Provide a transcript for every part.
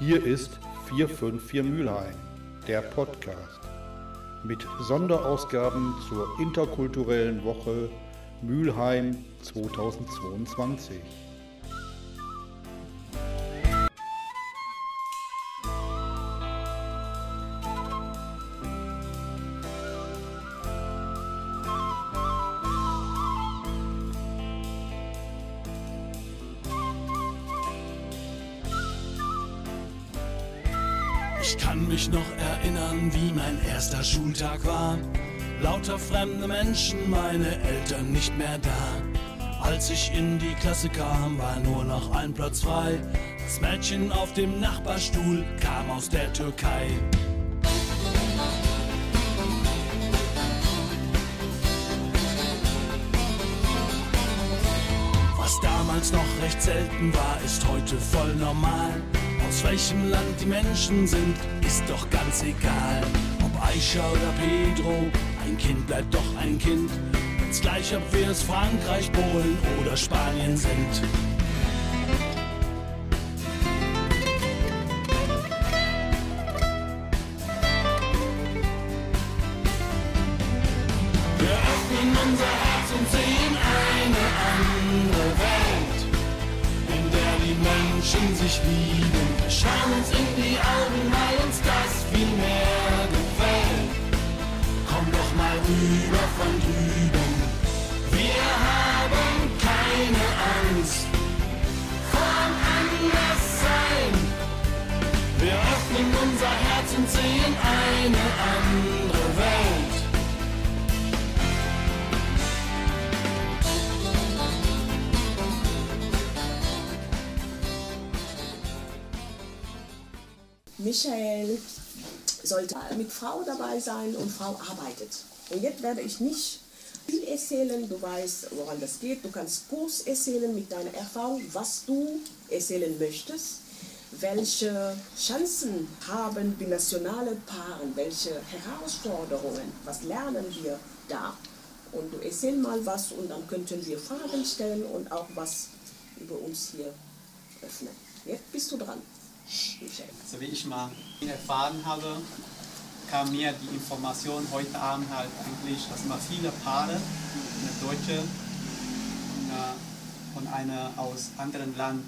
Hier ist 454 Mülheim, der Podcast mit Sonderausgaben zur interkulturellen Woche Mülheim 2022. erster Schultag war. Lauter fremde Menschen, meine Eltern nicht mehr da. Als ich in die Klasse kam, war nur noch ein Platz frei. Das Mädchen auf dem Nachbarstuhl kam aus der Türkei. Was damals noch recht selten war, ist heute voll normal. Aus welchem Land die Menschen sind, ist doch ganz egal. Aisha oder Pedro, ein Kind bleibt doch ein Kind. Wenn's gleich, ob wir es Frankreich, Polen oder Spanien sind. Wir öffnen unser Herz und sehen eine andere Welt, in der die Menschen sich lieben. Wir schauen uns in die Augen, weil uns das viel mehr rüber von drüben. Wir haben keine Angst vorm Anderssein. Wir öffnen unser Herz und sehen eine andere Welt. Michael sollte mit Frau dabei sein und Frau arbeitet. Und jetzt werde ich nicht viel erzählen, du weißt, woran das geht. Du kannst kurz erzählen mit deiner Erfahrung, was du erzählen möchtest. Welche Chancen haben binationale Paare? Welche Herausforderungen? Was lernen wir da? Und du erzähl mal was und dann könnten wir Fragen stellen und auch was über uns hier öffnen. Jetzt bist du dran, so wie ich mal erfahren habe, kam mir die Information heute Abend halt eigentlich, dass mal viele Paare, eine Deutsche und eine, aus anderen Land,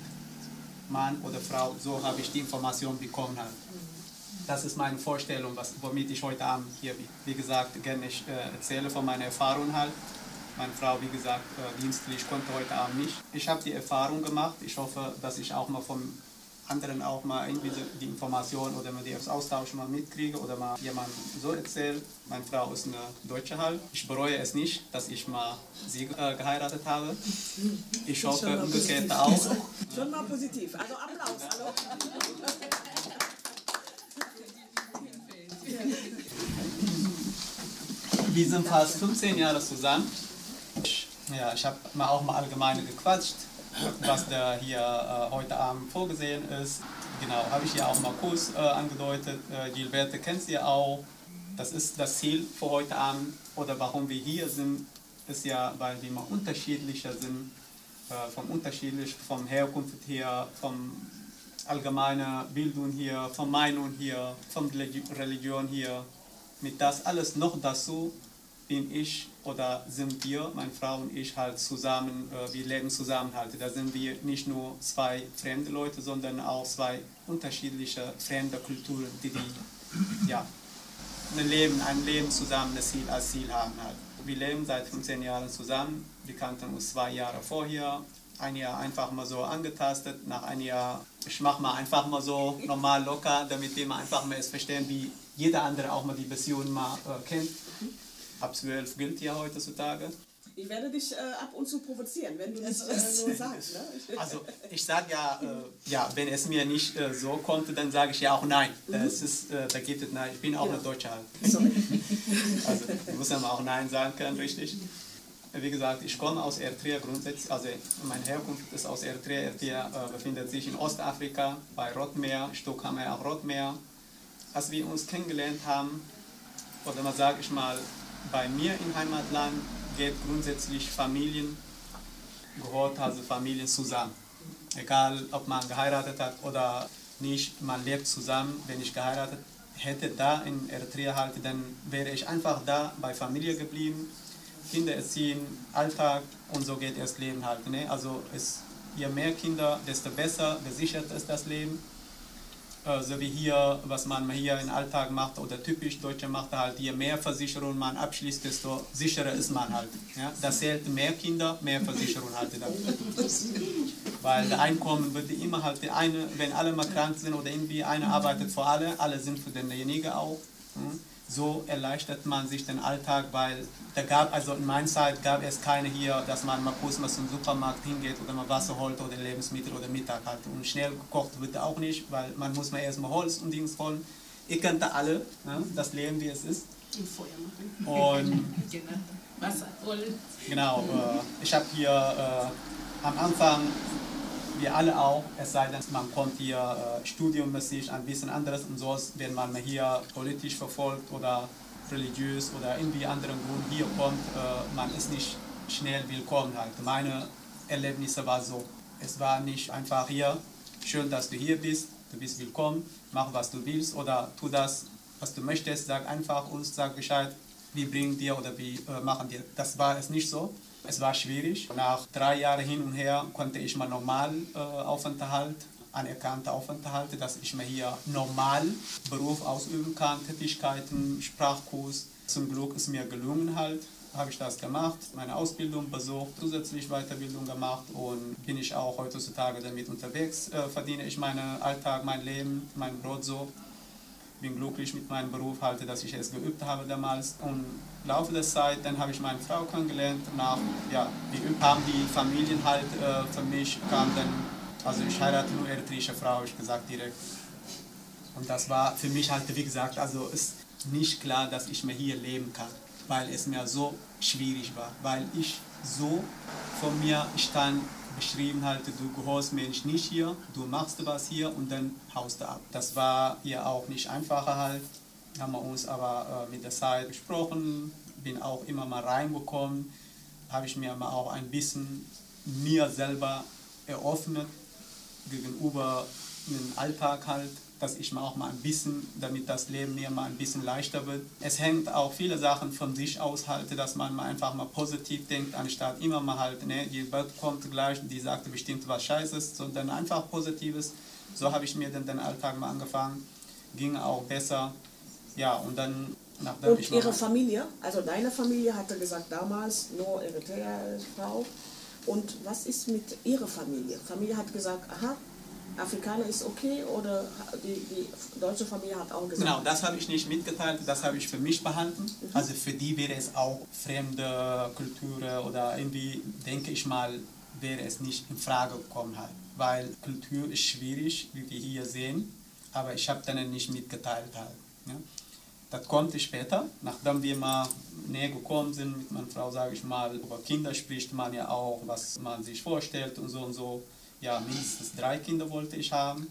Mann oder Frau, so habe ich die Information bekommen halt. Das ist meine Vorstellung, was, womit ich heute Abend hier, wie, wie gesagt, gerne ich, äh, erzähle von meiner Erfahrung halt. Meine Frau, wie gesagt, äh, dienstlich konnte heute Abend nicht. Ich habe die Erfahrung gemacht. Ich hoffe, dass ich auch mal vom anderen auch mal irgendwie die Information oder mal die aus Austausch mal mitkriege oder mal jemand so erzählt. Meine Frau ist eine Deutsche halt. Ich bereue es nicht, dass ich mal sie äh, geheiratet habe. Ich hoffe umgekehrt auch. Schon mal positiv. Also Applaus. Hallo. Wir sind fast 15 Jahre zusammen. Ich, ja, ich habe mal auch mal allgemein gequatscht, was da hier äh, heute Abend vorgesehen ist. Genau, habe ich ja auch mal kurz äh, angedeutet. Äh, Gilberte kennt sie auch. Das ist das Ziel für heute Abend oder warum wir hier sind, ist ja, weil wir mal unterschiedlicher sind, äh, vom unterschiedlich, vom Herkunft her, vom allgemeiner Bildung hier, von Meinung hier, von Religi- Religion hier. Mit das alles noch dazu bin ich oder sind wir, meine Frau und ich, halt zusammen, äh, wir leben zusammen halt. Da sind wir nicht nur zwei fremde Leute, sondern auch zwei unterschiedliche fremde Kulturen, die, die ja, ein Leben, ein Leben zusammen das Ziel, als Ziel haben halt. Wir leben seit 15 Jahren zusammen. Wir kannten uns zwei Jahre vorher. Ein Jahr einfach mal so angetastet. Nach einem Jahr, ich mache mal einfach mal so normal locker, damit die mal einfach mal es verstehen, wie jeder andere auch mal die Beziehung mal äh, kennt. Ab 12 gilt ja heutzutage. Ich werde dich äh, ab und zu provozieren, wenn du das äh, so sagst. Ne? Also ich sage ja, äh, ja, wenn es mir nicht äh, so kommt, dann sage ich ja auch nein. Das ist, äh, da gibt es nein. Ich bin auch eine Deutsche halt. Sorry. Also ich muss ja mal auch Nein sagen können, richtig. Wie gesagt, ich komme aus Eritrea grundsätzlich, also meine Herkunft ist aus Eritrea. Eritrea äh, befindet sich in Ostafrika bei Rotmeer, wir auch Rotmeer. Als wir uns kennengelernt haben, oder mal sage ich mal, bei mir im Heimatland geht grundsätzlich Familien, gehört also Familien zusammen. Egal, ob man geheiratet hat oder nicht, man lebt zusammen, wenn ich geheiratet hätte da in Eritrea halt, dann wäre ich einfach da bei Familie geblieben, Kinder erziehen, Alltag und so geht das Leben halt. Ne? Also es, je mehr Kinder, desto besser gesichert ist das Leben. Äh, so wie hier, was man hier im Alltag macht oder typisch Deutsche macht halt, je mehr Versicherung man abschließt, desto sicherer ist man halt. Ja? Das zählt mehr Kinder, mehr Versicherung halt. Weil der Einkommen wird immer halt eine, wenn alle mal krank sind oder irgendwie einer arbeitet für alle, alle sind für denjenigen auch. Hm? So erleichtert man sich den Alltag, weil da gab, also in meiner Zeit gab es keine hier, dass man mal kurz mal zum Supermarkt hingeht oder mal Wasser holt oder Lebensmittel oder Mittag halt. Und schnell gekocht wird auch nicht, weil man muss mal erstmal Holz und Dings holen. Ihr kennt da alle, ne? das Leben wie es ist. Und Feuer machen. Und Genau. Wasser, Holz. Genau, äh, ich habe hier äh, am Anfang, wir alle auch, es sei denn, man kommt hier äh, studiummäßig ein bisschen anderes und so, wenn man hier politisch verfolgt oder religiös oder irgendwie anderen Grund hier kommt, äh, man ist nicht schnell willkommen halt. Meine Erlebnisse war so, es war nicht einfach hier, schön, dass du hier bist, du bist willkommen, mach was du willst oder tu das, was du möchtest, sag einfach uns, sag Bescheid, wir bringen dir oder wir äh, machen dir. Das war es nicht so. Es war schwierig. Nach drei Jahren hin und her konnte ich mal normal äh, Aufenthalt, anerkannte Aufenthalte, dass ich mir hier normal Beruf ausüben kann, Tätigkeiten, Sprachkurs. Zum Glück ist mir gelungen halt, habe ich das gemacht, meine Ausbildung besucht, zusätzlich Weiterbildung gemacht und bin ich auch heutzutage damit unterwegs, äh, verdiene ich meinen Alltag, mein Leben, mein Brot so bin glücklich mit meinem Beruf, halte, dass ich es geübt habe damals. Und im Laufe der Zeit, dann habe ich meine Frau kennengelernt. Nach, ja, die haben die Familien halt äh, für mich, kam dann, also ich heirate nur eritreische Frau, habe ich gesagt direkt. Und das war für mich halt, wie gesagt, also ist nicht klar, dass ich mir hier leben kann, weil es mir so schwierig war, weil ich so von mir stand, beschrieben halt, du gehorst mir nicht hier, du machst was hier und dann haust du ab. Das war hier auch nicht einfacher halt, haben wir uns aber äh, mit der Zeit besprochen, bin auch immer mal reingekommen, habe ich mir mal auch ein bisschen mir selber eröffnet gegenüber dem Alltag halt, dass ich mir auch mal ein bisschen, damit das Leben mir mal ein bisschen leichter wird. Es hängt auch viele Sachen von sich aus halt, dass man mal einfach mal positiv denkt, anstatt immer mal halt, ne, die Welt kommt gleich, die sagt bestimmt was Scheißes, sondern einfach Positives. So habe ich mir dann den Alltag mal angefangen, ging auch besser. Ja, und dann nachdem Und ich ihre Familie, also deine Familie hatte gesagt damals, nur Eritrea-Frau. Und was ist mit ihrer Familie? Familie hat gesagt, aha, Afrikaner ist okay oder die, die deutsche Familie hat auch gesagt, Genau, das habe ich nicht mitgeteilt, das habe ich für mich behalten. Also für die wäre es auch fremde Kultur oder irgendwie, denke ich mal, wäre es nicht in Frage gekommen halt. Weil Kultur ist schwierig, wie wir hier sehen, aber ich habe denen nicht mitgeteilt halt. Ne? Das kommt später, nachdem wir mal näher gekommen sind mit meiner Frau, sage ich mal, über Kinder spricht man ja auch, was man sich vorstellt und so und so. Ja, mindestens drei Kinder wollte ich haben.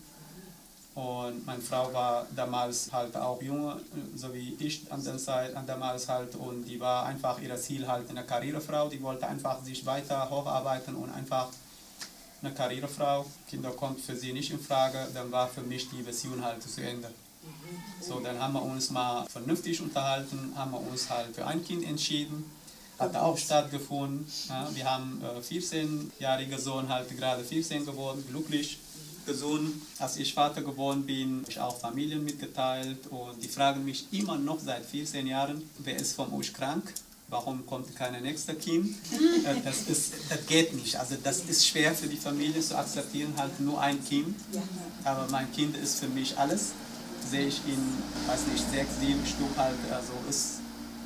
Und meine Frau war damals halt auch jung, so wie ich an der Zeit, an damals halt. Und die war einfach ihr Ziel halt eine Karrierefrau. Die wollte einfach sich weiter hocharbeiten und einfach eine Karrierefrau. Kinder kommt für sie nicht in Frage. Dann war für mich die Version halt zu Ende. So, dann haben wir uns mal vernünftig unterhalten, haben wir uns halt für ein Kind entschieden. Hat auch stattgefunden. Ja, wir haben äh, 14-jähriger Sohn halt gerade 14 geworden, glücklich gesund. Als ich Vater geworden bin, habe ich auch Familien mitgeteilt und die fragen mich immer noch seit 14 Jahren, wer ist von euch krank? Warum kommt kein nächster Kind? Äh, das, ist, das geht nicht. Also das ist schwer für die Familie zu akzeptieren, halt nur ein Kind. Aber mein Kind ist für mich alles. Sehe ich in, weiß nicht, sechs, sieben Stück halt. Also ist,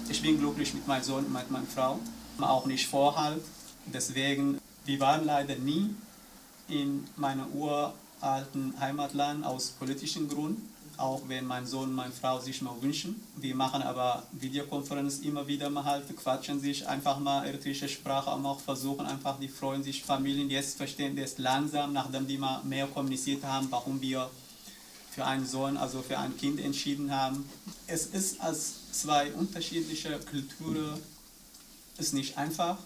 ich bin glücklich mit meinem Sohn und mit meiner Frau. Auch nicht vorhalt. Deswegen, wir waren leider nie in meinem uralten Heimatland aus politischen Gründen, auch wenn mein Sohn und meine Frau sich mal wünschen. Wir machen aber Videokonferenz immer wieder mal halt, quatschen sich einfach mal eritreische Sprache und auch versuchen einfach, die freuen sich, Familien jetzt verstehen das langsam, nachdem die mal mehr kommuniziert haben, warum wir für einen Sohn, also für ein Kind entschieden haben. Es ist als zwei unterschiedliche Kulturen, ist nicht einfach,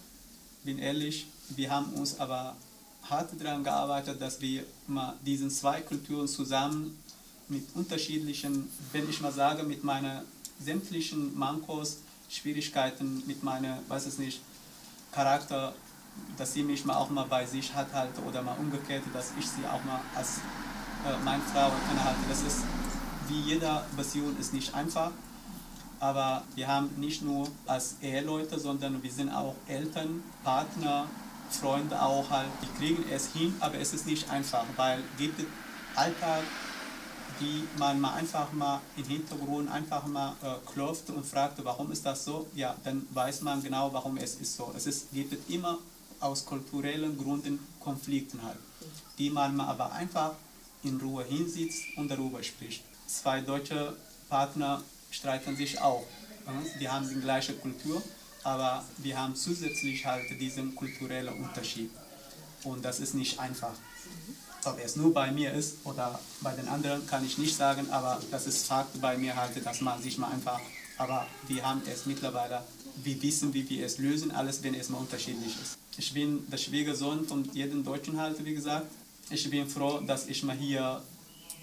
bin ehrlich. Wir haben uns aber hart daran gearbeitet, dass wir mal diesen zwei Kulturen zusammen mit unterschiedlichen, wenn ich mal sage, mit meinen sämtlichen Mankos, Schwierigkeiten, mit meiner, weiß es nicht, Charakter, dass sie mich mal auch mal bei sich hat halt oder mal umgekehrt, dass ich sie auch mal als meine Frau halt. Das ist wie jeder Beziehung ist nicht einfach, aber wir haben nicht nur als Eheleute, sondern wir sind auch Eltern, Partner, Freunde auch halt. Die kriegen es hin, aber es ist nicht einfach, weil gibt es Alltag, die man mal einfach mal im Hintergrund einfach mal äh, klopft und fragt, warum ist das so? Ja, dann weiß man genau, warum es ist so. Es ist, gibt es immer aus kulturellen Gründen Konflikten halt, die man aber einfach in Ruhe hinsitzt und darüber spricht. Zwei deutsche Partner streiten sich auch. Die haben die gleiche Kultur, aber wir haben zusätzlich halt diesen kulturellen Unterschied. Und das ist nicht einfach. Ob es nur bei mir ist oder bei den anderen, kann ich nicht sagen, aber das ist Fakt bei mir halt, dass man sich mal einfach, aber wir haben es mittlerweile, wir wissen, wie wir es lösen, alles, wenn es mal unterschiedlich ist. Ich bin der Schwiegersohn von jedem Deutschen halt, wie gesagt. Ich bin froh, dass ich mal hier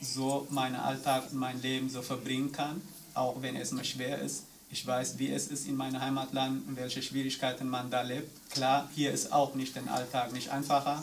so meinen Alltag, mein Leben so verbringen kann, auch wenn es mal schwer ist. Ich weiß, wie es ist in meinem Heimatland und welche Schwierigkeiten man da lebt. Klar, hier ist auch nicht der Alltag nicht einfacher,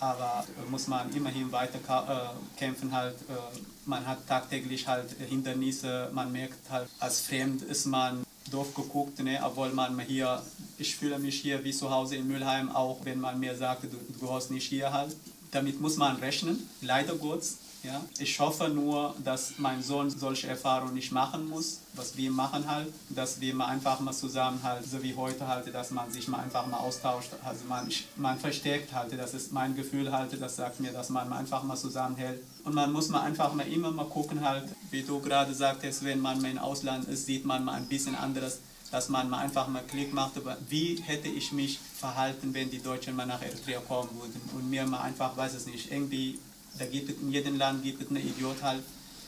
aber muss man immerhin weiter äh, kämpfen halt. Äh, man hat tagtäglich halt Hindernisse, man merkt halt, als Fremd ist man doof geguckt, ne, obwohl man hier, ich fühle mich hier wie zu Hause in Mülheim, auch wenn man mir sagt, du, du gehörst nicht hier halt. Damit muss man rechnen, leider Gottes. Ja. Ich hoffe nur, dass mein Sohn solche Erfahrungen nicht machen muss, was wir machen halt, dass wir mal einfach mal zusammen halt, so wie heute halt, dass man sich mal einfach mal austauscht, also man, man verstärkt halt, das ist mein Gefühl halt, das sagt mir, dass man einfach mal zusammenhält. Und man muss mal einfach mal immer mal gucken halt, wie du gerade sagtest, wenn man mal im Ausland ist, sieht man mal ein bisschen anderes, dass man mal einfach mal Klick macht, wie hätte ich mich verhalten, wenn die Deutschen mal nach Eritrea kommen würden und mir mal einfach, weiß es nicht, irgendwie da gibt es in jedem Land gibt es einen Idiot halt.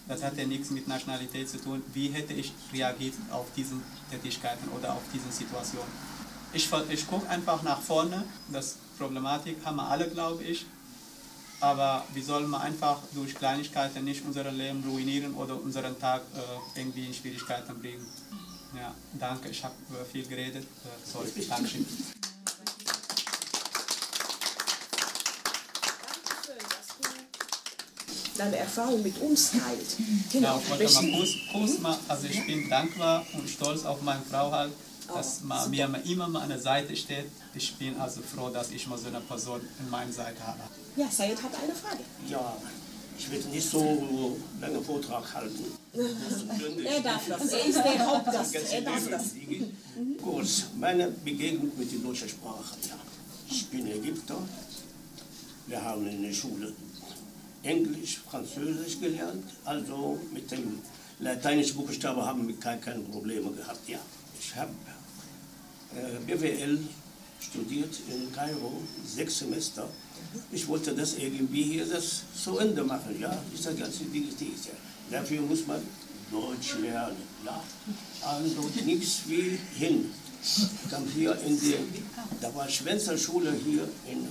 Das hat ja nichts mit Nationalität zu tun. Wie hätte ich reagiert auf diese Tätigkeiten oder auf diese Situation? Ich, ich gucke einfach nach vorne. Das Problematik haben wir alle, glaube ich. Aber wir sollen einfach durch Kleinigkeiten nicht unser Leben ruinieren oder unseren Tag äh, irgendwie in Schwierigkeiten bringen. Ja, danke, ich habe viel geredet. Äh, sorry, Dankeschön. deine Erfahrung mit uns teilt. Genau, ich wollte mal kurz, kurz mal, also ich bin dankbar und stolz auf meine Frau halt, dass oh, man mir immer mal an der Seite steht. Ich bin also froh, dass ich mal so eine Person an meiner Seite habe. Ja, Sayed hat eine Frage. Ja, ich will nicht so lange Vortrag halten. er darf das. Er ist der Hauptgast. Er darf das. Kurz, meine Begegnung mit der deutschen Sprache. Ja. Ich bin Ägypter. Wir haben in der Schule Englisch, Französisch gelernt, also mit dem lateinischen Buchstaben haben wir keine, keine Probleme gehabt. Ja, ich habe äh, BWL studiert in Kairo, sechs Semester. Ich wollte das irgendwie hier das zu Ende machen, ja, ist das ganze Digital. Ja. Dafür muss man Deutsch lernen, ja. Also nichts wie hin. Ich kam hier in die, da war Schwänzer Schule hier in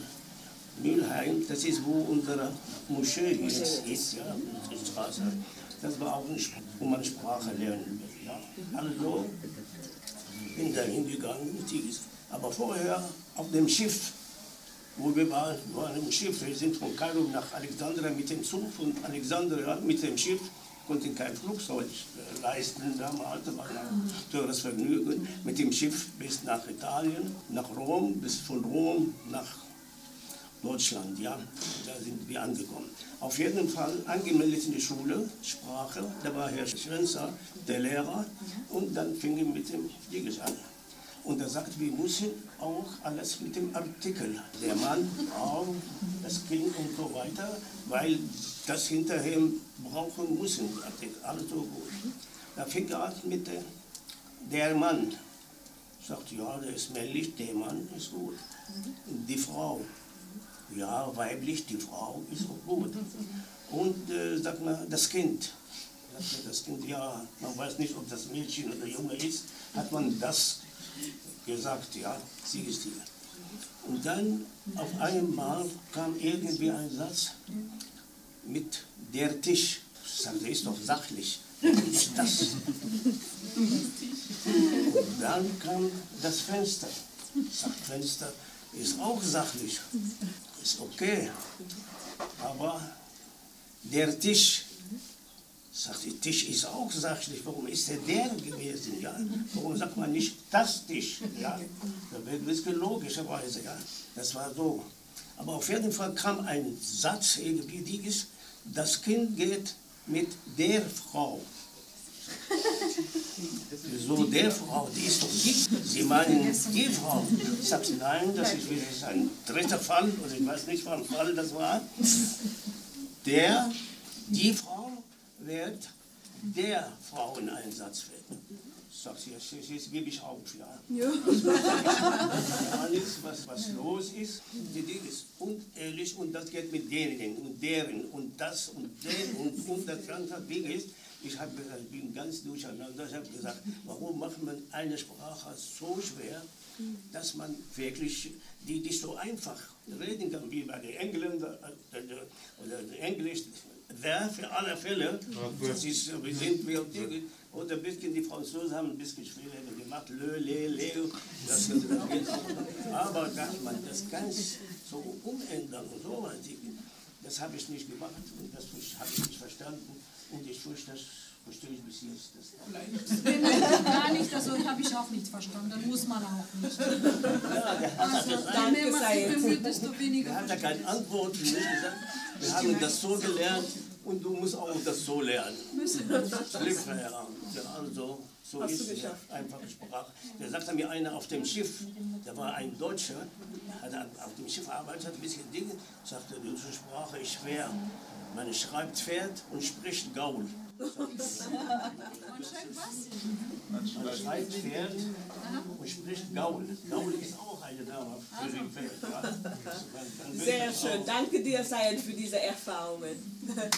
Mülheim, das ist wo unsere Moschee jetzt ist, ja, unsere Straße. Das war auch ein, wo man Sprache lernen will. Ja. Also bin da hingegangen, aber vorher auf dem Schiff, wo wir waren, waren im Schiff, wir sind von Kairo nach Alexandria mit dem Zug, von Alexandria mit dem Schiff, konnten kein Flugzeug leisten damals, war ein teures Vergnügen, mit dem Schiff bis nach Italien, nach Rom, bis von Rom nach Deutschland, ja, da sind wir angekommen. Auf jeden Fall angemeldet in die Schule, Sprache, da war Herr Schrenzer, der Lehrer, und dann fing wir mit dem Dieges an. Und er sagt, wir müssen auch alles mit dem Artikel, der Mann, Frau, das Kind und so weiter, weil das hinterher brauchen müssen, Artikel, alles so gut. Da fing er an mit der, der Mann, sagt, ja, der ist männlich, der Mann ist gut. Die Frau, ja, weiblich, die Frau ist auch gut. Und äh, sagt man, das Kind, sagt das Kind, ja, man weiß nicht, ob das Mädchen oder Junge ist, hat man das gesagt, ja, sie ist hier. Und dann auf einmal kam irgendwie ein Satz mit der Tisch. Sagte, ist doch sachlich. Das? Dann kam das Fenster. Ich sagte, Fenster ist auch sachlich. Ist okay. Aber der Tisch, sagt der Tisch ist auch sachlich. Warum ist der der gewesen? Ja? Warum sagt man nicht das Tisch? Ja? Da wird ein bisschen logischerweise. Ja? Das war so. Aber auf jeden Fall kam ein Satz irgendwie, die ist, das Kind geht mit der Frau. So, der Frau, die ist doch die. Sie meinen die Frau. Ich sag, nein, das ist wieder ein dritter Fall, oder ich weiß nicht, welcher Fall das war. Der, die Frau wird der Fraueneinsatz werden. Ich sag, jetzt, jetzt, jetzt gebe ich auf, ja. Alles, was, was los ist, die Dinge ist unehrlich und das geht mit denen und deren und das und den und, und das ganze Ding ist. Ich, hab, ich bin ganz durcheinander. Ich habe gesagt, warum macht man eine Sprache so schwer, dass man wirklich die, die so einfach reden kann, wie bei den Engländern äh, äh, oder Englisch. Wer für alle Fälle, das ist, wir sind wir, oder ein bisschen die Franzosen haben ein bisschen schwieriger gemacht, le, le, le, das. Aber dass man das ganz so umändern und so, das habe ich nicht gemacht und das habe ich nicht verstanden. Und ich fürchte, das verstehe ich bis jetzt. Das Gar nicht, also habe ich auch nicht verstanden. Dann muss man auch nicht. ja, der hat Also, das je mehr man sich bemüht, desto Er weniger. hat ja keine Antwort nicht gesagt. Wir haben das so gelernt und du musst auch das so lernen. Schlimm, ja. Also, so ist es ja. Einfache Sprache. Da sagte mir einer auf dem Schiff, da war ein Deutscher, hat auf dem Schiff arbeitet, hat ein bisschen Dinge, sagte, die deutsche Sprache ist schwer. Man schreibt Pferd und spricht Gaul. Man schreibt was? Man schreibt Pferd und spricht Gaul. Gaul ist auch eine Dame für die Pferd. Ja. Sehr schön. auch- Danke dir, Sayed, für diese Erfahrungen. Danke.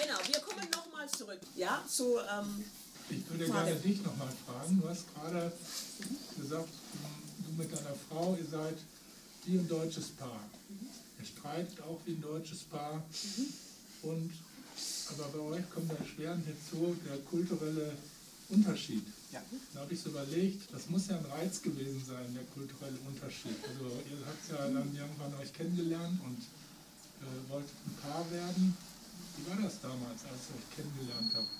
Genau, wir kommen nochmal zurück. Ja, zu, ähm, Ich würde Frage. gerne dich nochmal fragen. Du hast gerade gesagt, du mit deiner Frau, ihr seid wie ein deutsches Paar. Ihr streitet auch wie ein deutsches Paar. Und, aber bei euch kommt erschwerend hinzu der kulturelle Unterschied. Ja. Da habe ich so überlegt, das muss ja ein Reiz gewesen sein, der kulturelle Unterschied. Also ihr habt ja dann irgendwann euch kennengelernt und äh, wolltet ein Paar werden. Wie war das damals, als ihr euch kennengelernt habt?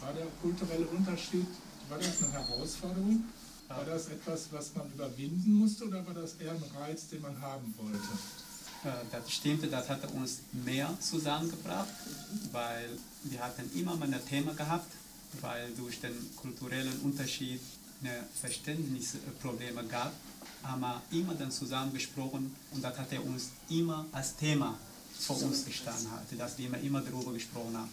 War der kulturelle Unterschied, war das eine Herausforderung? War das etwas, was man überwinden musste oder war das eher ein Reiz, den man haben wollte? Äh, Das stimmte, das hat uns mehr zusammengebracht, weil wir hatten immer mal ein Thema gehabt, weil durch den kulturellen Unterschied eine Verständnisprobleme gab, haben wir immer dann zusammen gesprochen und das hat er uns immer als Thema vor uns gestanden, dass wir immer darüber gesprochen haben.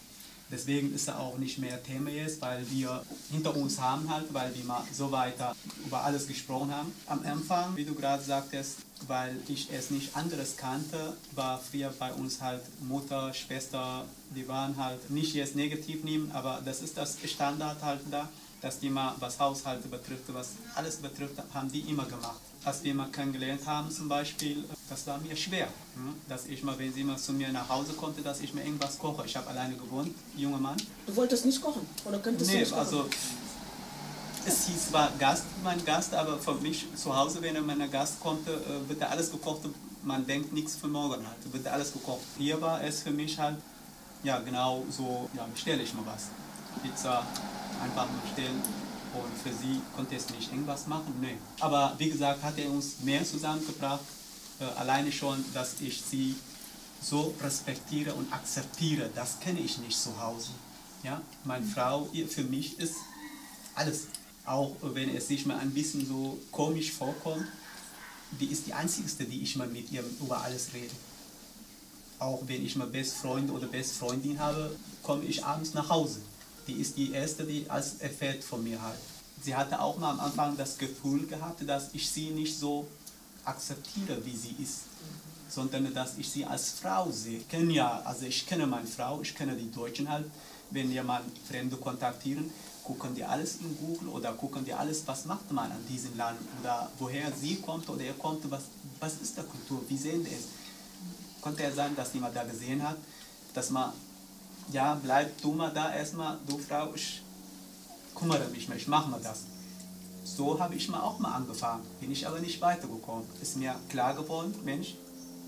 Deswegen ist er auch nicht mehr Thema jetzt, weil wir hinter uns haben halt, weil wir mal so weiter über alles gesprochen haben. Am Anfang, wie du gerade sagtest, weil ich es nicht anderes kannte, war früher bei uns halt Mutter, Schwester, die waren halt nicht jetzt negativ nehmen, aber das ist das Standard halt da, dass die mal was Haushalte betrifft, was alles betrifft, haben die immer gemacht. Als wir mal kennengelernt haben zum Beispiel, das war mir schwer, hm, dass ich mal, wenn sie mal zu mir nach Hause konnte, dass ich mir irgendwas koche. Ich habe alleine gewohnt, junger Mann. du wolltest nicht kochen oder könntest du Nee, nicht kochen? also es hieß zwar Gast, mein Gast, aber für mich zu Hause, wenn mein Gast kommt, äh, wird da alles gekocht man denkt nichts für morgen halt, wird da alles gekocht. Hier war es für mich halt, ja genau so, ja, bestelle ich mal was. Pizza, einfach mal bestellen und für sie konnte es nicht irgendwas machen, nee. Aber wie gesagt, hat er uns mehr zusammengebracht, äh, alleine schon, dass ich sie so respektiere und akzeptiere, das kenne ich nicht zu Hause. Ja, meine Frau, ihr- für mich ist alles, auch wenn es sich mal ein bisschen so komisch vorkommt, die ist die einzigste, die ich mal mit ihr über alles rede. Auch wenn ich mal Bestfreund oder Bestfreundin habe, komme ich abends nach Hause. Die ist die erste, die alles erfährt von mir halt. Sie hatte auch mal am Anfang das Gefühl gehabt, dass ich sie nicht so akzeptiere, wie sie ist sondern dass ich sie als Frau sehe. Ich kenne ja, also ich kenne meine Frau, ich kenne die Deutschen halt, wenn mal Fremde kontaktieren, gucken die alles in Google oder gucken die alles, was macht man an diesem Land oder woher sie kommt oder er kommt, was, was ist der Kultur, wie sehen die es. Konnte er sein, dass jemand da gesehen hat, dass man, ja, bleib du mal da erstmal, du Frau, ich kümmere mich mal, ich mache mal das. So habe ich mal auch mal angefangen, bin ich aber nicht weitergekommen. Ist mir klar geworden, Mensch,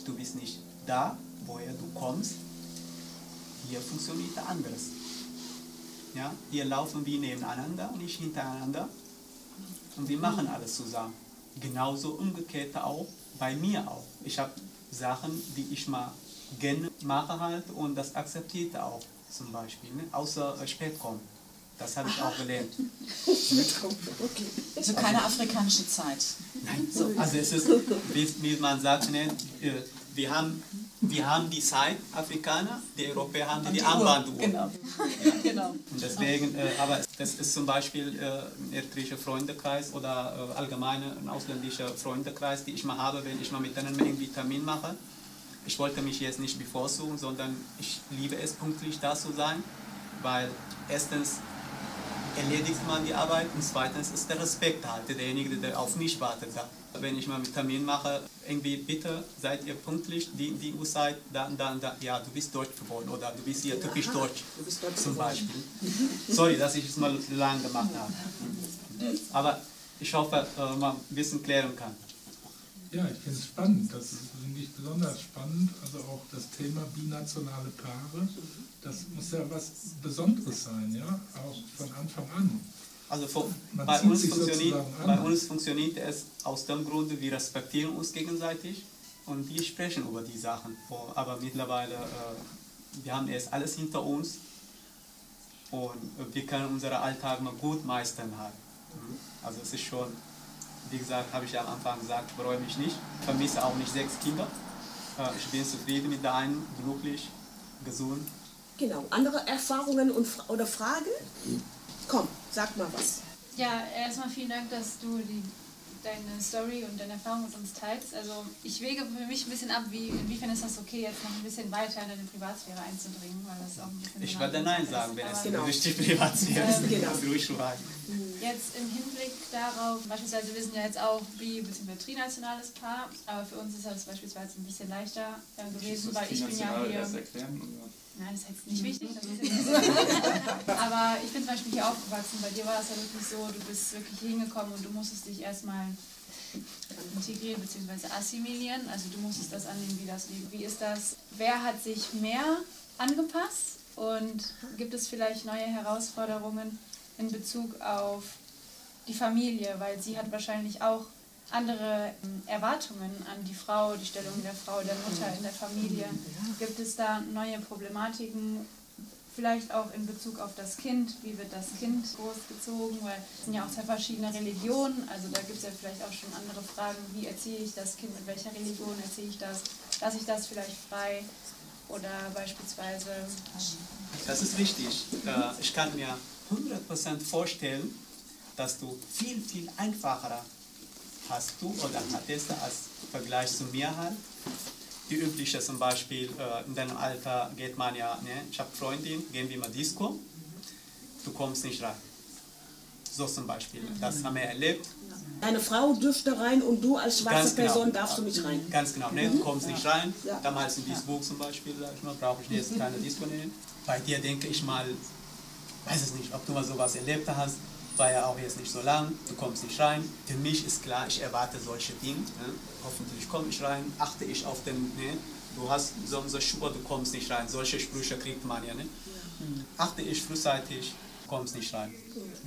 du bist nicht da, woher du kommst, hier funktioniert anderes. Ja, hier laufen wir nebeneinander, nicht hintereinander und wir machen alles zusammen. Genauso umgekehrt auch bei mir auch. Ich habe Sachen, die ich mal gerne mache halt und das akzeptiert er auch zum Beispiel, ne? außer äh, spät kommen. Das habe ich auch gelernt. Also keine afrikanische Zeit. Nein, so, also es ist, wie, wie man sagt, ne, äh, wir, haben, wir haben die Zeit, Afrikaner, die Europäer haben die, die Armbanduhr. Genau. genau. Und deswegen, äh, aber das ist zum Beispiel äh, ein eritreischer Freundekreis oder äh, allgemein ein ausländischer Freundekreis, die ich mal habe, wenn ich mal mit denen irgendwie Termin mache. Ich wollte mich jetzt nicht bevorzugen, sondern ich liebe es, pünktlich da zu sein, weil erstens erledigt man die Arbeit und zweitens ist der Respekt halt derjenige, der auf mich wartet. Da. Wenn ich mal einen Termin mache, irgendwie bitte seid ihr pünktlich, die, die Uhrzeit, dann, dann, dann, ja, du bist deutsch geworden oder du bist hier typisch deutsch Du bist deutsch zum. Beispiel. Sorry, dass ich es mal lang gemacht habe. Aber ich hoffe, äh, man ein bisschen klären kann. Ja, ich finde es spannend. Das finde ich besonders spannend. Also auch das Thema binationale Paare. Das muss ja was Besonderes sein, ja, auch von Anfang an. Also von, bei, uns funktioniert, bei uns funktioniert es aus dem Grunde, wir respektieren uns gegenseitig und wir sprechen über die Sachen. Oh, Aber mittlerweile, äh, wir haben erst alles hinter uns und wir können unseren Alltag mal gut meistern halt. Mhm. Also es ist schon, wie gesagt, habe ich ja am Anfang gesagt, ich bereue mich nicht, vermisse auch nicht sechs Kinder. Äh, ich bin zufrieden mit der einen, glücklich, gesund. Genau. Andere Erfahrungen und, oder Fragen? Komm, sag mal was. Ja, erstmal vielen Dank, dass du die, deine Story und deine Erfahrung mit uns teilst. Also ich wege für mich ein bisschen ab, wie, inwiefern ist das okay, jetzt noch ein bisschen weiter in deine Privatsphäre einzudringen, weil das auch ein bisschen... Ich eine Nein sagen, ist. wenn es Genau. richtig privat wird. Ähm, genau. Das ruhig schweigen. Jetzt im Hinblick darauf, beispielsweise wir sind ja jetzt auch bi- bzw. trinationales Paar, aber für uns ist das beispielsweise ein bisschen leichter gewesen, weil ich bin ja hier... erklären? Oder? Nein, das ist jetzt nicht wichtig. Aber ich bin zum Beispiel hier aufgewachsen. Bei dir war das ja wirklich so, du bist wirklich hingekommen und du musstest dich erstmal integrieren bzw. assimilieren. Also du musstest das annehmen, wie das Leben. Wie ist das? Wer hat sich mehr angepasst und gibt es vielleicht neue Herausforderungen in Bezug auf die Familie? Weil sie hat wahrscheinlich auch andere ähm, Erwartungen an die Frau, die Stellung der Frau, der Mutter in der Familie. Gibt es da neue Problematiken, vielleicht auch in Bezug auf das Kind? Wie wird das Kind großgezogen? Weil es sind ja auch zwei verschiedene Religionen, also da gibt es ja vielleicht auch schon andere Fragen. Wie erziehe ich das Kind? Mit welcher Religion erziehe ich das? Lasse ich das vielleicht frei? Oder beispielsweise Das ist richtig. Äh, Ich kann mir 100% vorstellen, dass du viel, viel einfacher hast du oder hattest als Vergleich zu mir halt. Die übliche zum Beispiel, äh, in deinem Alter geht man ja, ne, ich habe Freundin, gehen wir mal Disco, du kommst nicht rein. So zum Beispiel, das haben wir erlebt. Deine Frau dürfte rein und du als schwarze genau. Person darfst du nicht rein. Ganz genau, ne? du kommst nicht rein. Ja. Damals in Duisburg zum Beispiel, sag ich mal, brauche ich jetzt keine Disco nehmen. Bei dir denke ich mal, weiß es nicht, ob du mal sowas erlebt hast, war ja auch jetzt nicht so lang, du kommst nicht rein. Für mich ist klar, ich erwarte solche Dinge. Ne? Hoffentlich komme ich rein, achte ich auf den, ne? du hast so und so Schuhe, du kommst nicht rein. Solche Sprüche kriegt man ja. Ne? Achte ich frühzeitig, kommst nicht rein.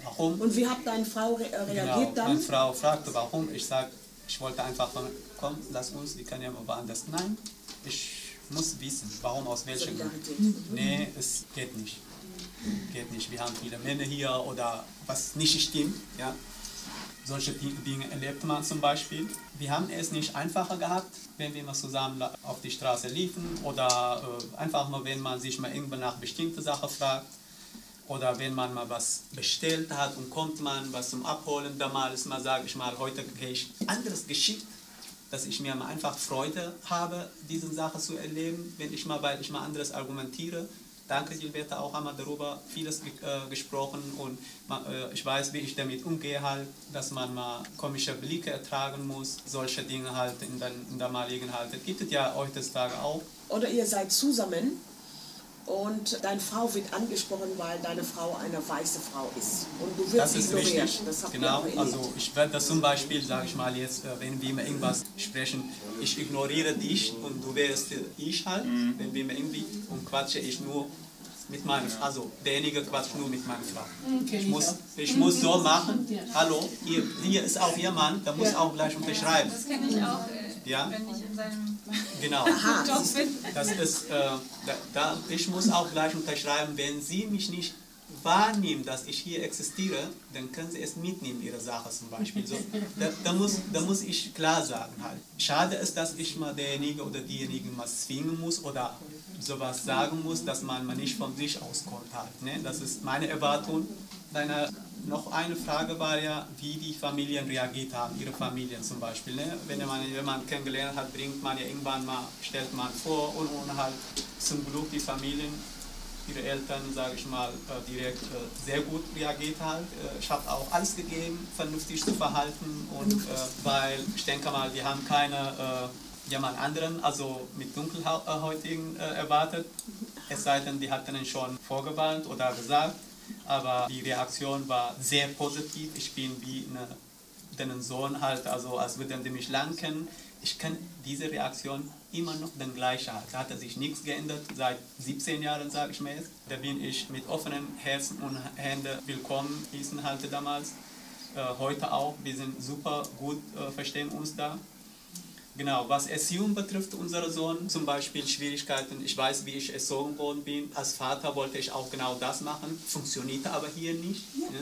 Warum? Und wie hat deine Frau re äh, reagiert Genau, dann? meine Frau fragte, warum. Ich sage, ich wollte einfach, komm, lass uns, wir können ja mal woanders. Nein, ich muss wissen, warum, aus welchem Grund. Nee, es geht nicht. Geht nicht. Wir haben viele Männer hier oder was nicht stimmt. Ja. Solche Di- Dinge erlebt man zum Beispiel. Wir haben es nicht einfacher gehabt, wenn wir mal zusammen auf die Straße liefen oder äh, einfach mal, wenn man sich mal irgendwann nach bestimmten Sachen fragt oder wenn man mal was bestellt hat und kommt man was zum Abholen, damals mal sage ich mal, heute gehe ich anderes geschickt, dass ich mir mal einfach Freude habe, diese Sache zu erleben, wenn ich mal, weil ich mal anderes argumentiere, danke Gilberta auch einmal darüber vieles äh, gesprochen und man, äh, ich weiß, wie ich damit umgehe halt, dass man mal komische Blicke ertragen muss, solche Dinge halt in, den, in der damaligen halt. Das gibt es ja heutzutage auch. Oder ihr seid zusammen und deine Frau wird angesprochen, weil deine Frau eine weiße Frau ist. Und du wirst Das ist ignoriert. wichtig. Das Genau, also ich werde das zum Beispiel, sage ich mal jetzt, äh, wenn wir mir irgendwas sprechen, ich ignoriere dich und du wärst ich halt, wenn wir mir irgendwie und quatsche ich nur mit meiner Frau, also derjenige quatscht nur mit meiner Frau. Ich muss, ich muss so machen, hallo, ihr, hier ist auch Ihr Mann, der muss auch gleich unterschreiben. Das kenne ich auch, äh, Ja? wenn ich in seinem Genau. Job bin. Das ist, äh, da, da, ich muss auch gleich unterschreiben, wenn Sie mich nicht wahrnehmen, dass ich hier existiere, dann können Sie es mitnehmen, Ihre Sache zum Beispiel. So, da, da, muss, da muss ich klar sagen halt. Schade ist, dass ich mal derjenige oder diejenige mal zwingen muss oder sowas sagen muss, dass man mal nicht von sich auskommt halt. Ne? Das ist meine Erwartung. Deine, noch eine Frage war ja, wie die Familien reagiert haben, ihre Familien zum Beispiel. Ne? Wenn man jemanden kennengelernt hat, bringt man ja irgendwann mal, stellt man vor und, und halt zum Glück die Familien, ihre Eltern, sage ich mal, äh, direkt äh, sehr gut reagiert halt. Äh, Ich habe auch alles gegeben, vernünftig zu verhalten und weil ich denke mal, wir haben keine jemand anderen, also mit Dunkelhäutigen erwartet. Es sei denn, die hatten ihn schon vorgewarnt oder gesagt. Aber die Reaktion war sehr positiv. Ich bin wie eine, den Sohn halt, also als würden die mich lang kennen. Ich kenne diese Reaktion immer noch den gleichen. Da hat sich nichts geändert seit 17 Jahren, sage ich mir jetzt. Da bin ich mit offenen Herzen und Händen willkommen hießen halt damals. Äh, heute auch. Wir sind super gut, äh, verstehen uns da. Genau, was Erziehung betrifft, unser Sohn, zum Beispiel Schwierigkeiten, ich weiß, wie ich erzogen worden bin. Als Vater wollte ich auch genau das machen, funktionierte aber hier nicht. Ne?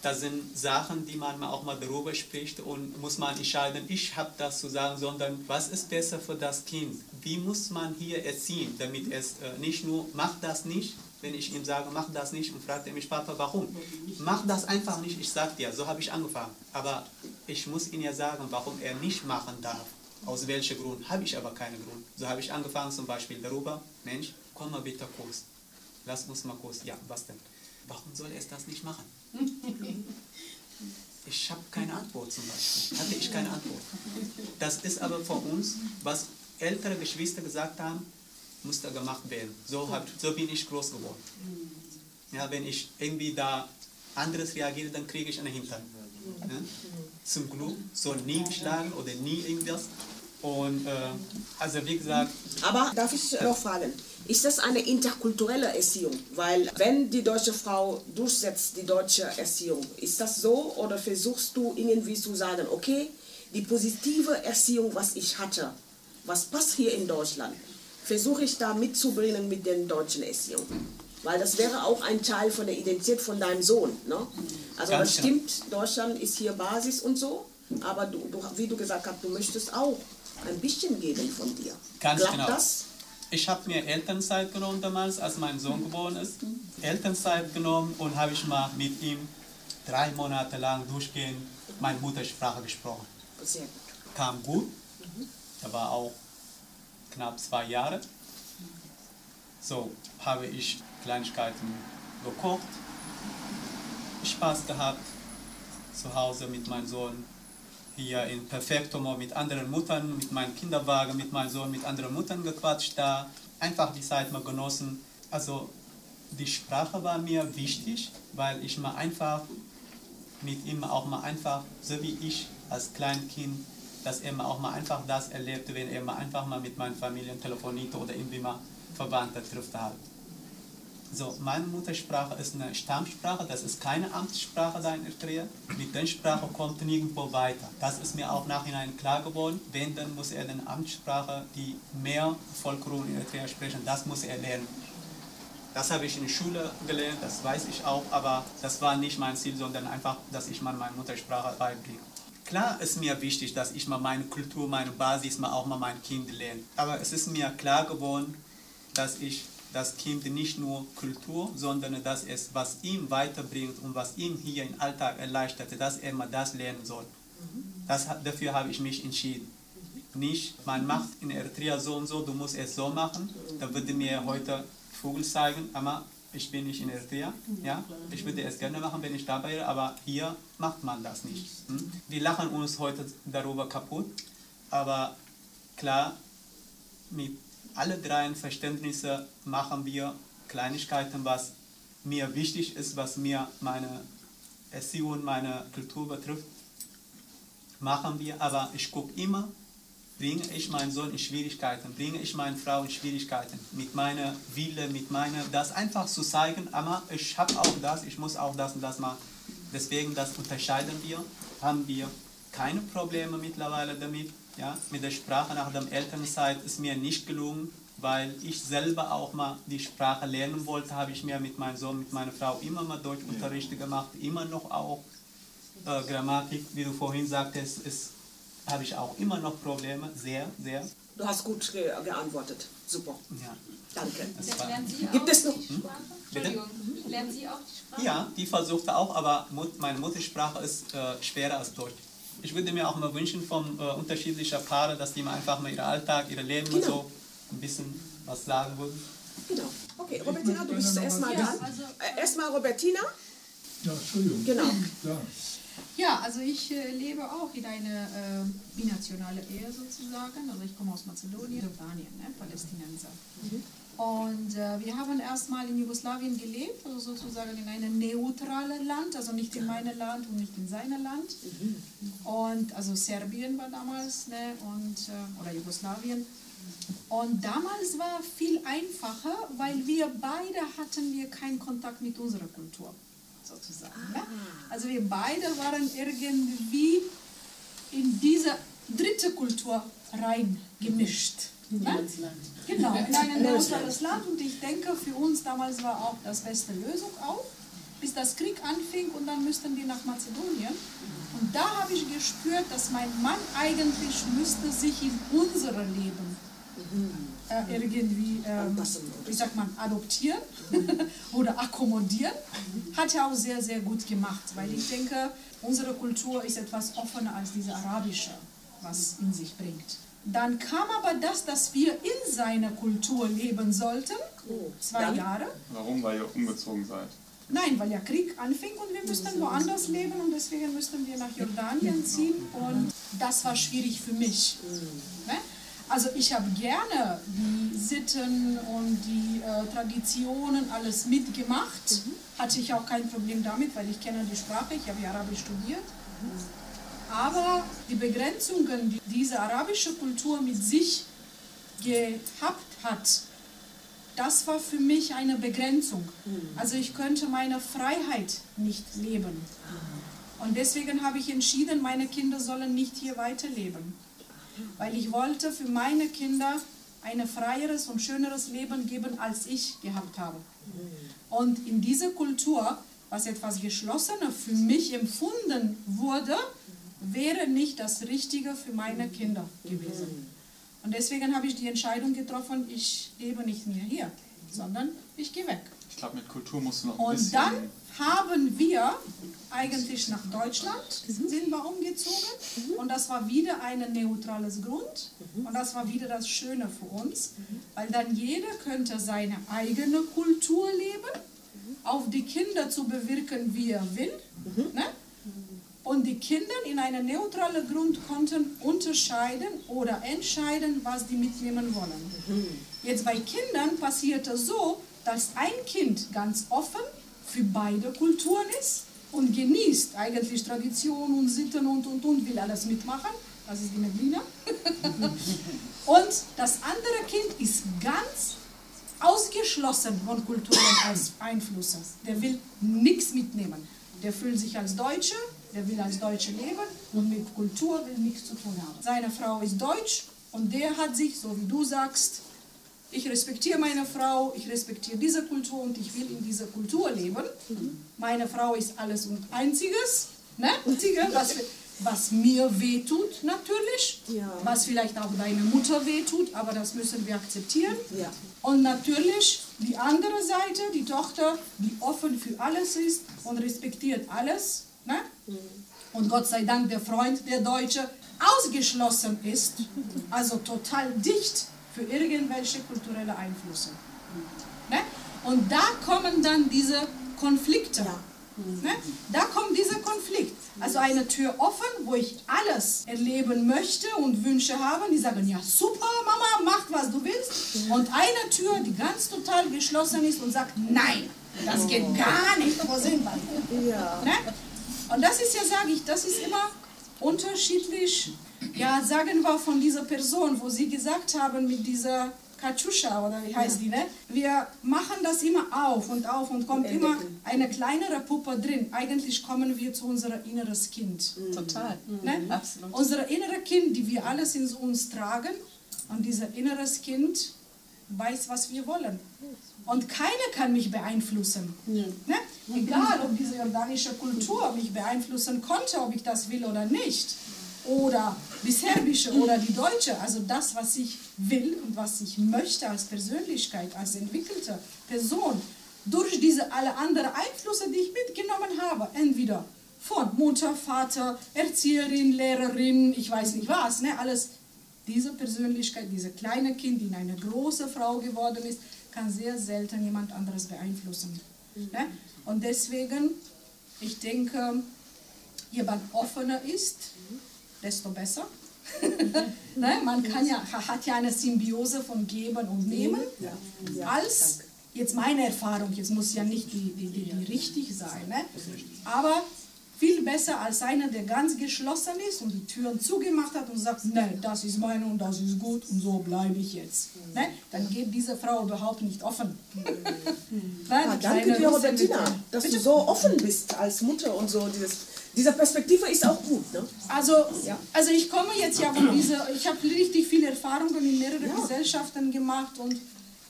Das sind Sachen, die man auch mal darüber spricht und muss man entscheiden, ich habe das zu sagen, sondern was ist besser für das Kind? Wie muss man hier erziehen, damit es äh, nicht nur, mach das nicht, wenn ich ihm sage, mach das nicht und fragt er mich, Papa, warum? Mach das einfach nicht, ich sag dir, so habe ich angefangen. Aber ich muss ihm ja sagen, warum er nicht machen darf. Aus welchem Grund? Habe ich aber keinen Grund. So habe ich angefangen zum Beispiel darüber, Mensch, komm mal bitte kurz. Lass uns mal kurz. Ja, was denn? Warum soll er das nicht machen? Ich habe keine Antwort zum Beispiel. Hatte ich keine Antwort. Das ist aber für uns, was ältere Geschwister gesagt haben, muss da gemacht werden. So, hab, so bin ich groß geworden. Ja, wenn ich irgendwie da anderes reagiere, dann kriege ich einen Hintern. Ja? Zum Glück soll nie geschlagen oder nie irgendwas. Und äh, also wie gesagt, Aber darf ich noch fragen, ist das eine interkulturelle Erziehung? Weil wenn die deutsche Frau durchsetzt, die deutsche Erziehung, ist das so oder versuchst du irgendwie zu sagen, okay, die positive Erziehung, was ich hatte, was passt hier in Deutschland, versuche ich da mitzubringen mit der deutschen Erziehung? Weil das wäre auch ein Teil von der Identität von deinem Sohn. Ne? Also Ganz das stimmt, Deutschland ist hier Basis und so, aber du, du, wie du gesagt hast, du möchtest auch ein bisschen geben von dir. Ganz Klappt genau. das? Ich habe mir Elternzeit genommen damals, als mein Sohn geboren ist. Elternzeit genommen und habe ich mal mit ihm drei Monate lang durchgehend meine Muttersprache gesprochen. Sehr gut. Kam gut. Er war auch knapp zwei Jahre. So habe ich Kleinigkeiten gekocht, Spaß gehabt zu Hause mit meinem Sohn hier in Perfektomo mit anderen Muttern, mit meinem Kinderwagen, mit meinem Sohn, mit anderen Muttern gequatscht da. Einfach die Zeit mal genossen. Also die Sprache war mir wichtig, weil ich mal einfach mit ihm auch mal einfach, so wie ich als Kleinkind, dass er mal auch mal einfach das erlebte, wenn er mal einfach mal mit meinen Familien telefonierte oder irgendwie mal Verwandte trifft halt. So, meine Muttersprache ist eine Stammsprache, das ist keine Amtssprache da in Eritrea. Mit der Sprache kommt nirgendwo weiter. Das ist mir auch nachhinein klar geworden. Wenn, dann muss er eine Amtssprache, die mehr Bevölkerung in Eritrea sprechen, das muss er lernen. Das habe ich in der Schule gelernt, das weiß ich auch, aber das war nicht mein Ziel, sondern einfach, dass ich mal meine Muttersprache beibringe. Klar ist mir wichtig, dass ich mal meine Kultur, meine Basis, mal auch mal mein Kind lerne. Aber es ist mir klar geworden, dass ich das Kind nicht nur Kultur, sondern dass es, was ihm weiterbringt und was ihm hier im Alltag erleichtert, dass er mal das lernen soll. Das, dafür habe ich mich entschieden. nicht, man macht in Eritrea so und so, du musst es so machen, dann würde mir heute Vogel zeigen, aber ich bin nicht in Eritrea, ja, ich würde es gerne machen, wenn ich dabei wäre, aber hier macht man das nicht. Hm? Wir lachen uns heute darüber kaputt, aber klar, mit alle drei Verständnisse machen wir Kleinigkeiten, was mir wichtig ist, was mir meine Erziehung, meine Kultur betrifft, machen wir. Aber ich gucke immer, bringe ich meinen Sohn in Schwierigkeiten, bringe ich meine Frau in Schwierigkeiten, mit meiner Wille, mit meiner, das einfach zu zeigen, aber ich habe auch das, ich muss auch das und das machen. Deswegen, das unterscheiden wir, haben wir keine Probleme mittlerweile damit. Ja, mit der Sprache nach der Elternzeit ist mir nicht gelungen, weil ich selber auch mal die Sprache lernen wollte, habe ich mir mit meinem Sohn, mit meiner Frau immer mal Deutschunterrichte gemacht, immer noch auch äh, Grammatik, wie du vorhin sagtest, ist, habe ich auch immer noch Probleme, sehr, sehr. Du hast gut ge geantwortet. Super. Ja. Danke. Das war, Lernen Sie Gibt auch es noch- die Sprache? Entschuldigung, lernen Sie auch die Sprache? ja, die versuchte auch, aber Mut, meine Muttersprache ist äh, schwerer als Deutsch. Ich würde mir auch mal wünschen von äh, unterschiedlicher Paare, dass die mal einfach mal ihren Alltag, ihr Leben und Genau. so ein bisschen was sagen würden. Genau. Okay, Robertina, du bist erstmal Ja, dran. also- Äh, Erstmal Robertina. Ja, Entschuldigung. Genau. Ja. Ja, also ich äh, lebe auch in einer äh, binationale Ehe sozusagen. Also ich komme aus Mazedonien, Jordanien, ne, Palästinenser. Und äh, wir haben erstmal in Jugoslawien gelebt, also sozusagen in einem neutralen Land, also nicht in meinem Land und nicht in seinem Land. Und also Serbien war damals, ne, und, äh, oder Jugoslawien. Und damals war viel einfacher, weil wir beide hatten wir keinen Kontakt mit unserer Kultur, sozusagen. Ne? Also wir beide waren irgendwie in diese dritte Kultur reingemischt. Ne? Genau, in ein neutrales Land. Und ich denke, für uns damals war auch das beste Lösung auch, bis das Krieg anfing und dann müssten wir nach Mazedonien. Und da habe ich gespürt, dass mein Mann eigentlich müsste sich in unser Leben äh, irgendwie, ähm, wie sagt man, adoptieren oder akkommodieren. Hat er auch sehr, sehr gut gemacht, weil ich denke, unsere Kultur ist etwas offener als diese arabische, was in sich bringt. Dann kam aber das, dass wir in seiner Kultur leben sollten, zwei Jahre. Warum? Weil ihr umgezogen seid. Nein, weil ja Krieg anfing und wir müssten woanders leben und deswegen mussten wir nach Jordanien ziehen und das war schwierig für mich. Ne? Also ich habe gerne die Sitten und die äh, Traditionen alles mitgemacht. Hatte ich auch kein Problem damit, weil ich kenne die Sprache, ich habe Arabisch studiert. Aber die Begrenzungen, die diese arabische Kultur mit sich gehabt hat, das war für mich eine Begrenzung. Also ich könnte meine Freiheit nicht leben. Und deswegen habe ich entschieden, meine Kinder sollen nicht hier weiterleben. Weil ich wollte für meine Kinder ein freieres und schöneres Leben geben, als ich gehabt habe. Und in dieser Kultur, was etwas Geschlossener für mich empfunden wurde, wäre nicht das Richtige für meine Kinder gewesen. Und deswegen habe ich die Entscheidung getroffen, ich lebe nicht mehr hier, sondern ich gehe weg. Ich glaube, mit Kultur musst du noch ein Und bisschen. dann haben wir eigentlich nach Deutschland sind wir umgezogen. Und das war wieder ein neutrales Grund. Und das war wieder das Schöne für uns, weil dann jeder könnte seine eigene Kultur leben, auf die Kinder zu bewirken, wie er will. Ne? Und die Kinder in einem neutralen Grund konnten unterscheiden oder entscheiden, was die mitnehmen wollen. Jetzt bei Kindern passiert es so, dass ein Kind ganz offen für beide Kulturen ist und genießt eigentlich Tradition und Sitten und und und, will alles mitmachen. Das ist die Medina. und das andere Kind ist ganz ausgeschlossen von kulturellen Als- Einflüssen. Der will nichts mitnehmen. Der fühlt sich als Deutsche, der will als Deutsche leben und mit Kultur will nichts zu tun haben. Seine Frau ist deutsch und der hat sich, so wie du sagst, ich respektiere meine Frau, ich respektiere diese Kultur und ich will in dieser Kultur leben. Meine Frau ist alles und einziges, ne? Was, was mir wehtut natürlich, Ja. was vielleicht auch deine Mutter wehtut, aber das müssen wir akzeptieren. Ja. Und natürlich die andere Seite, die Tochter, die offen für alles ist und respektiert alles. Ne? Und Gott sei Dank, der Freund, der Deutsche, ausgeschlossen ist, also total dicht für irgendwelche kulturelle Einflüsse. Ne? Und da kommen dann diese Konflikte. Ne? Da kommt dieser Konflikt. Also eine Tür offen, wo ich alles erleben möchte und Wünsche habe. Die sagen, ja super, Mama, mach was du willst. Und eine Tür, die ganz total geschlossen ist und sagt, nein, das geht gar nicht. Wo sind wir? Ja. Ne? Und das ist ja, sage ich, das ist immer unterschiedlich, ja, sagen wir von dieser Person, wo Sie gesagt haben, mit dieser Katschuscha oder wie heißt die, ne? Wir machen das immer auf und auf und kommt immer eine kleinere Puppe drin. Eigentlich kommen wir zu unserem inneres Kind. Total. Ne? Absolut. Unser inneres Kind, die wir alles in uns tragen, und dieser inneres Kind weiß, was wir wollen. Und keiner kann mich beeinflussen. Ne? Egal, ob diese jordanische Kultur mich beeinflussen konnte, ob ich das will oder nicht. Oder die serbische oder die deutsche. Also das, was ich will und was ich möchte als Persönlichkeit, als entwickelte Person, durch diese alle anderen Einflüsse, die ich mitgenommen habe, entweder von Mutter, Vater, Erzieherin, Lehrerin, ich weiß nicht was, ne, alles. Diese Persönlichkeit, dieses kleine Kind, die in eine große Frau geworden ist, kann sehr selten jemand anderes beeinflussen. Ne? Und deswegen, ich denke, jemand offener ist, desto besser. ne? Man kann ja, hat ja eine Symbiose von Geben und Nehmen. Als, jetzt meine Erfahrung, jetzt muss ja nicht die, die, die, die richtig sein, ne? aber viel besser als einer, der ganz geschlossen ist und die Türen zugemacht hat und sagt, nein, das ist meine und das ist gut und so bleibe ich jetzt. Ne? Dann geht diese Frau überhaupt nicht offen. Nein, Ah, danke dir, Robertina, dass Bitte? du so offen bist als Mutter und so. Dieses, diese Perspektive ist auch gut. Ne? Also, also ich komme jetzt ja von dieser, ich habe richtig viele Erfahrungen in mehreren Gesellschaften gemacht und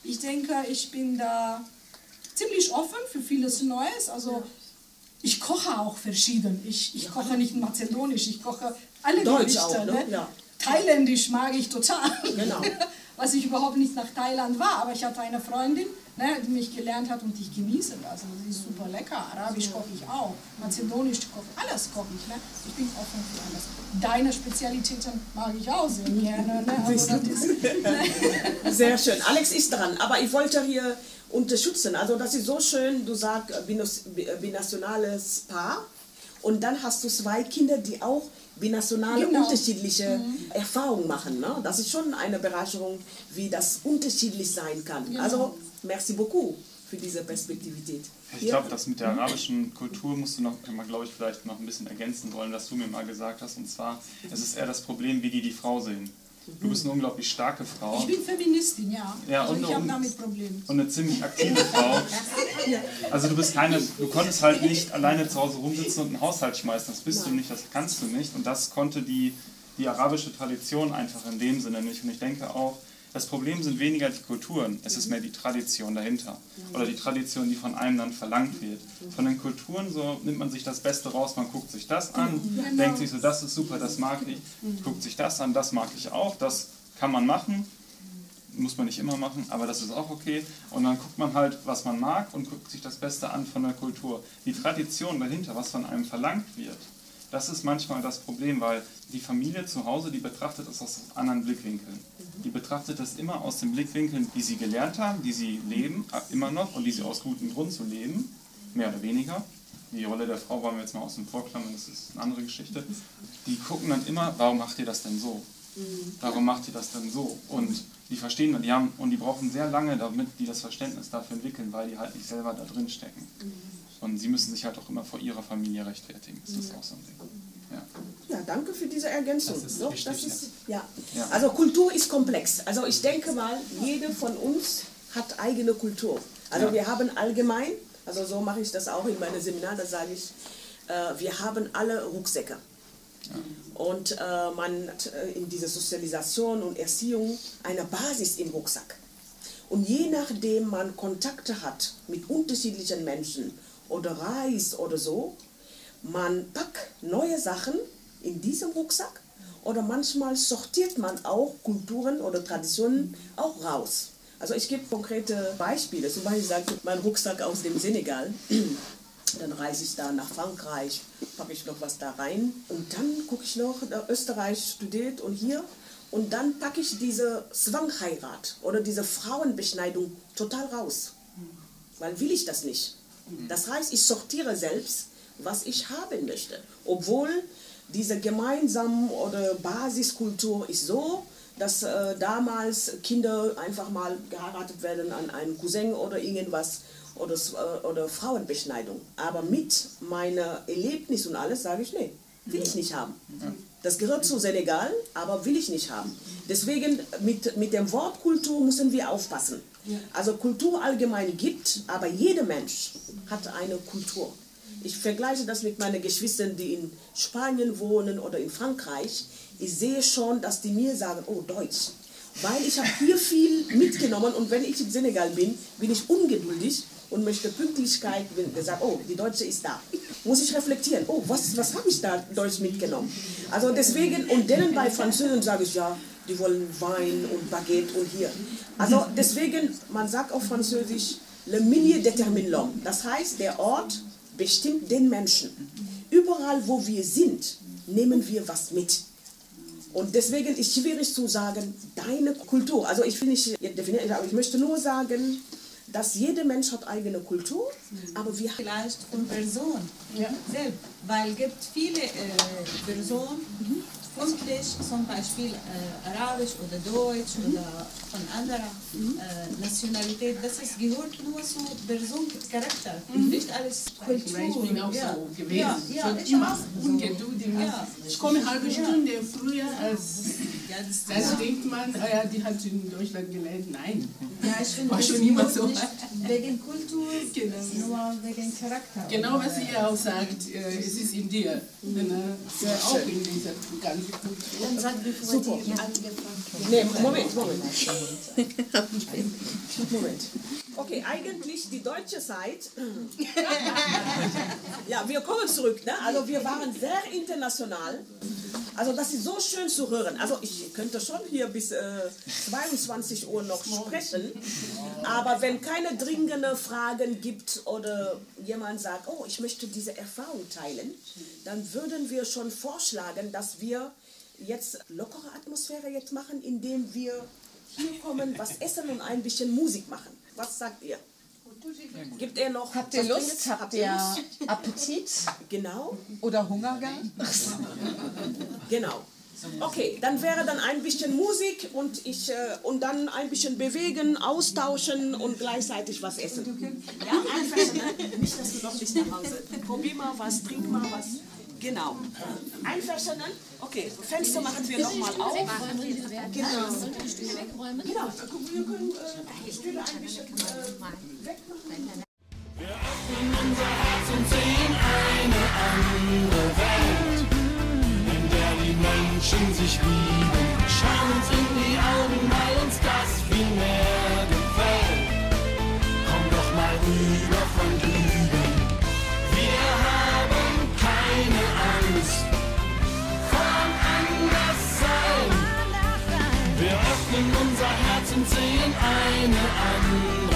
ich denke, ich bin da ziemlich offen für vieles Neues. Also ich koche auch verschieden. Ich, ich koche nicht mazedonisch, ich koche alle Deutsch Gerichte. auch, ne? ne? Ja. Thailändisch mag ich total. Genau. Was ich überhaupt nicht nach Thailand war, aber ich hatte eine Freundin, ne, die mich gelernt hat und ich genieße das. Also sie ist super lecker. Arabisch koche ich auch, Mazedonisch koche alles koche ich. Ne? Ich bin offen für alles. Deine Spezialitäten mag ich auch sehr gerne. Ne? Also ist, Sehr schön. Alex ist dran, aber ich wollte hier unterstützen. Also das ist so schön, du sagst äh, binationales Paar und dann hast du zwei Kinder, die auch binationale Genau. unterschiedliche Erfahrungen machen. Ne? Das ist schon eine Bereicherung, wie das unterschiedlich sein kann. Genau. Also merci beaucoup für diese Perspektivität. Ich glaube, das mit der arabischen Kultur musst du noch, glaube ich, vielleicht noch ein bisschen ergänzen wollen, was du mir mal gesagt hast. Und zwar, es ist eher das Problem, wie die die Frau sehen. Du bist eine unglaublich starke Frau ich bin Feministin, ja. Ja, also und- ich habe damit Probleme. und eine ziemlich aktive Frau. Also du bist keine, du konntest halt nicht alleine zu Hause rumsitzen und einen Haushalt schmeißen. Das bist du nicht, das kannst du nicht. Und das konnte die, die arabische Tradition einfach in dem Sinne nicht. Und ich denke auch, das Problem sind weniger die Kulturen, es ist mehr die Tradition dahinter. Oder die Tradition, die von einem dann verlangt wird. Von den Kulturen so nimmt man sich das Beste raus, man guckt sich das an, denkt sich so, das ist super, das mag ich, guckt sich das an, das mag ich auch, das kann man machen, muss man nicht immer machen, aber das ist auch okay. Und dann guckt man halt, was man mag und guckt sich das Beste an von der Kultur. Die Tradition dahinter, was von einem verlangt wird, das ist manchmal das Problem, weil die Familie zu Hause, die betrachtet es aus anderen Blickwinkeln. Die betrachtet es immer aus den Blickwinkeln, die sie gelernt haben, die sie leben, äh, immer noch und die sie aus gutem Grund so leben, mehr oder weniger. Die Rolle der Frau wollen wir jetzt mal außen vor klammern, das ist eine andere Geschichte. Die gucken dann immer, warum macht ihr das denn so? Warum macht ihr das denn so? Und die verstehen dann, die haben und die brauchen sehr lange, damit die das Verständnis dafür entwickeln, weil die halt nicht selber da drin stecken. Und sie müssen sich halt auch immer vor ihrer Familie rechtfertigen. Das ist auch so ein Ding. Ja. Ja, danke für diese Ergänzung. Das ist Doch, wichtig, das ist, ja. Ja. Also Kultur ist komplex. Also ich denke mal, jede von uns hat eigene Kultur. Also Ja. wir haben allgemein, also so mache ich das auch in meinem Seminar, da sage ich, äh, wir haben alle Rucksäcke. Und äh, man hat äh, in dieser Sozialisation und Erziehung eine Basis im Rucksack. Und je nachdem man Kontakte hat mit unterschiedlichen Menschen oder reist oder so, man packt neue Sachen in diesem Rucksack oder manchmal sortiert man auch Kulturen oder Traditionen auch raus. Also ich gebe konkrete Beispiele. Zum Beispiel sagt mein Rucksack aus dem Senegal. Dann reise ich da nach Frankreich, packe ich noch was da rein. Und dann gucke ich noch, äh, Österreich studiert und hier. Und dann packe ich diese Zwangheirat oder diese Frauenbeschneidung total raus. Weil will ich das nicht. Das heißt, ich sortiere selbst, was ich haben möchte. Obwohl diese gemeinsame oder Basiskultur ist so, dass äh, damals Kinder einfach mal geheiratet werden an einen Cousin oder irgendwas oder, äh, oder Frauenbeschneidung. Aber mit meiner Erlebnis und alles sage ich, nee, will ich nicht haben. Das gehört zu Senegal, aber will ich nicht haben. Deswegen mit, mit dem Wort müssen wir aufpassen. Also Kultur allgemein gibt, aber jeder Mensch hat eine Kultur. Ich vergleiche das mit meinen Geschwistern, die in Spanien wohnen oder in Frankreich. Ich sehe schon, dass die mir sagen, oh Deutsch. Weil ich habe hier viel mitgenommen und wenn ich in Senegal bin, bin ich ungeduldig und möchte Pünktlichkeit, wenn gesagt, oh, die Deutsche ist da. Muss ich reflektieren, oh, was, was habe ich da Deutsch mitgenommen? Also deswegen, und denen bei Französen sage ich, ja, die wollen Wein und Baguette und hier. Also deswegen, man sagt auf Französisch, le milieu détermine l'homme. Das heißt, der Ort bestimmt den Menschen. Überall, wo wir sind, nehmen wir was mit. Und deswegen ist es schwierig zu sagen, deine Kultur. Also ich will nicht definieren, aber ich möchte nur sagen, dass jeder Mensch hat eigene Kultur, aber wir vielleicht von Person ja. selbst, weil es gibt viele äh, Personen, Englisch zum Beispiel äh, Arabisch oder Deutsch Mhm. oder von anderer äh, Nationalität, das ist, gehört nur zu Person, Charakter, Mhm. nicht alles Kultur. Ich bin auch ja. so gewesen. Ja, ja, ich auch. ungeduldig. Ja. Ich komme eine halbe. Stunde früher als. Ja, das, Das ja. denkt man, ah ja, die hat in Deutschland gelernt. Nein. Ja, ich finde, War schon immer so. nicht wegen Kultur, Genau. nur wegen Charakter. Genau, was sie ja auch sagt, äh, es ist in dir. Denn, äh, ja, auch in dieser ganzen Kultur. Dann sag, bevor Super. die angefangen haben. Nee, Moment, Moment. Moment. Okay, eigentlich die deutsche Zeit. Ja, wir kommen zurück. Ne? Also wir waren sehr international. Also das ist so schön zu hören. Also ich könnte schon hier bis äh, 22 Uhr noch sprechen. Aber wenn keine dringende Fragen gibt oder jemand sagt, oh, ich möchte diese Erfahrung teilen, dann würden wir schon vorschlagen, dass wir jetzt lockere Atmosphäre jetzt machen, indem wir hier kommen, was essen und ein bisschen Musik machen. Was sagt ihr? Gibt er noch? Habt ihr Lust? Dringendes? Habt ihr Appetit? Genau. Oder Hunger? Genau. Okay, dann wäre dann ein bisschen Musik und ich äh, und dann ein bisschen bewegen, austauschen und gleichzeitig was essen. Ja, einverstanden. Nicht, dass du noch nicht nach Hause. Probier mal was, trink mal was. Genau. Einverstanden? Okay, Fenster machen wir nochmal auf. Genau. Genau, wir können äh, Stühle ein bisschen äh, wegmachen. Wir öffnen unser Herz und sehen eine andere Welt, in der die Menschen sich lieben. Schauen uns in die Augen, weil uns das viel mehr gefällt. Komm doch mal rüber Wir öffnen unser Herz und sehen eine Welt.